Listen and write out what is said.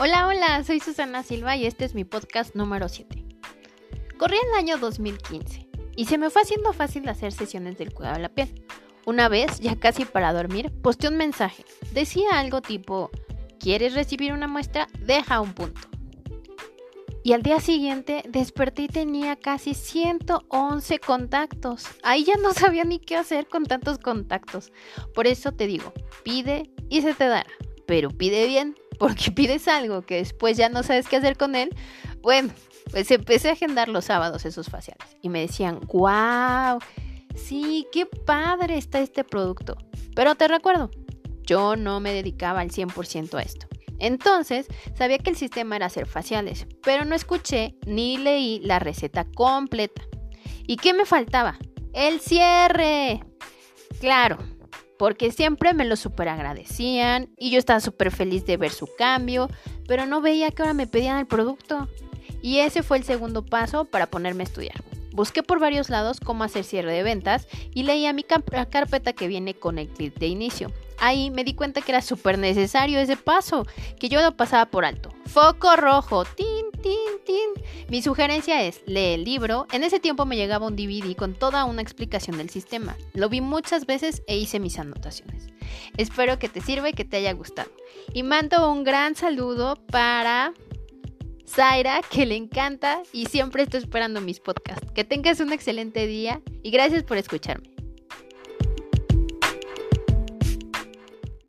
Hola, hola, soy Susana Silva y este es mi podcast número 7. Corría el año 2015 y se me fue haciendo fácil hacer sesiones del cuidado de la piel. Una vez, ya casi para dormir, posté un mensaje. Decía algo tipo, ¿quieres recibir una muestra? Deja un punto. Y al día siguiente desperté y tenía casi 111 contactos. Ahí ya no sabía ni qué hacer con tantos contactos. Por eso te digo, pide y se te dará. Pero pide bien porque pides algo que después ya no sabes qué hacer con él, bueno, pues empecé a agendar los sábados esos faciales y me decían, wow, sí, qué padre está este producto. Pero te recuerdo, yo no me dedicaba al 100% a esto. Entonces, sabía que el sistema era hacer faciales, pero no escuché ni leí la receta completa. ¿Y qué me faltaba? El cierre. Claro, porque siempre me lo super agradecían y yo estaba súper feliz de ver su cambio, pero no veía que ahora me pedían el producto. Y ese fue el segundo paso para ponerme a estudiar. Busqué por varios lados cómo hacer cierre de ventas y leía mi carpeta que viene con el clip de inicio. Ahí me di cuenta que era súper necesario ese paso, que yo lo pasaba por alto. Foco rojo, Mi sugerencia es, lee el libro. En ese tiempo me llegaba un DVD con toda una explicación del sistema. Lo vi muchas veces e hice mis anotaciones. Espero que te sirva y que te haya gustado. Y mando un gran saludo para Zaira, que le encanta y siempre estoy esperando mis podcasts. Que tengas un excelente día y gracias por escucharme.